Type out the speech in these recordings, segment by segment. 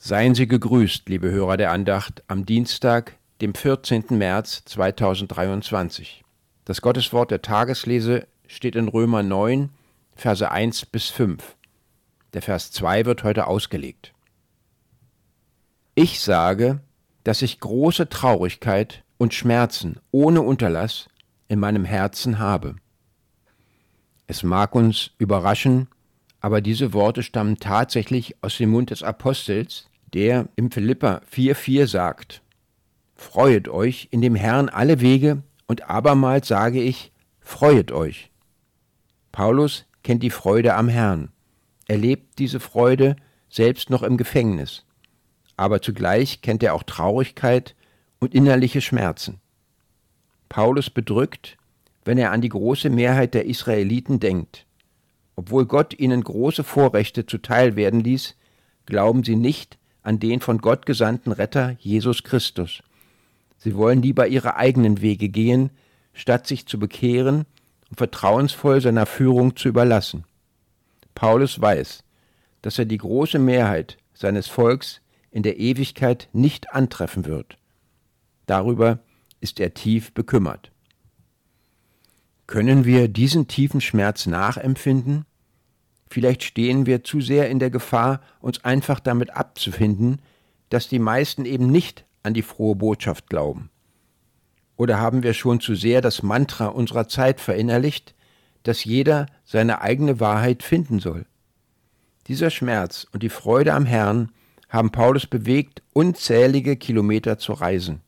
Seien Sie gegrüßt, liebe Hörer der Andacht, am Dienstag, dem 14. März 2023. Das Gotteswort der Tageslese steht in Römer 9, Verse 1 bis 5. Der Vers 2 wird heute ausgelegt. Ich sage, dass ich große Traurigkeit und Schmerzen ohne Unterlass in meinem Herzen habe. Es mag uns überraschen, aber diese Worte stammen tatsächlich aus dem Mund des Apostels, der im Philippa 4,4 sagt: Freuet euch in dem Herrn alle Wege, und abermals sage ich, freuet euch. Paulus kennt die Freude am Herrn. Er lebt diese Freude selbst noch im Gefängnis. Aber zugleich kennt er auch Traurigkeit und innerliche Schmerzen. Paulus bedrückt, wenn er an die große Mehrheit der Israeliten denkt. Obwohl Gott ihnen große Vorrechte zuteil werden ließ, glauben sie nicht an den von Gott gesandten Retter Jesus Christus. Sie wollen lieber ihre eigenen Wege gehen, statt sich zu bekehren und vertrauensvoll seiner Führung zu überlassen. Paulus weiß, dass er die große Mehrheit seines Volks in der Ewigkeit nicht antreffen wird. Darüber ist er tief bekümmert. Können wir diesen tiefen Schmerz nachempfinden? Vielleicht stehen wir zu sehr in der Gefahr, uns einfach damit abzufinden, dass die meisten eben nicht an die frohe Botschaft glauben. Oder haben wir schon zu sehr das Mantra unserer Zeit verinnerlicht, dass jeder seine eigene Wahrheit finden soll? Dieser Schmerz und die Freude am Herrn haben Paulus bewegt, unzählige Kilometer zu reisen.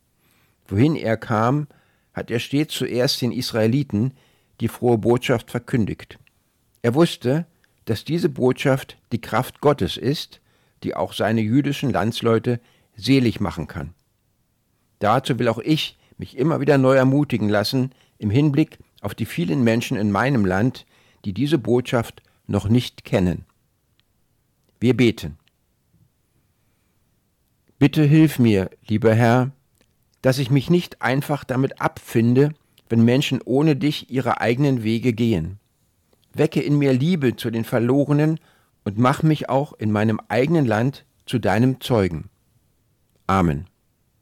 Wohin er kam, hat er stets zuerst den Israeliten die frohe Botschaft verkündigt. Er wusste, dass diese Botschaft die Kraft Gottes ist, die auch seine jüdischen Landsleute selig machen kann. Dazu will auch ich mich immer wieder neu ermutigen lassen im Hinblick auf die vielen Menschen in meinem Land, die diese Botschaft noch nicht kennen. Wir beten. Bitte hilf mir, lieber Herr, dass ich mich nicht einfach damit abfinde, wenn Menschen ohne dich ihre eigenen Wege gehen. Wecke in mir Liebe zu den Verlorenen und mach mich auch in meinem eigenen Land zu deinem Zeugen. Amen.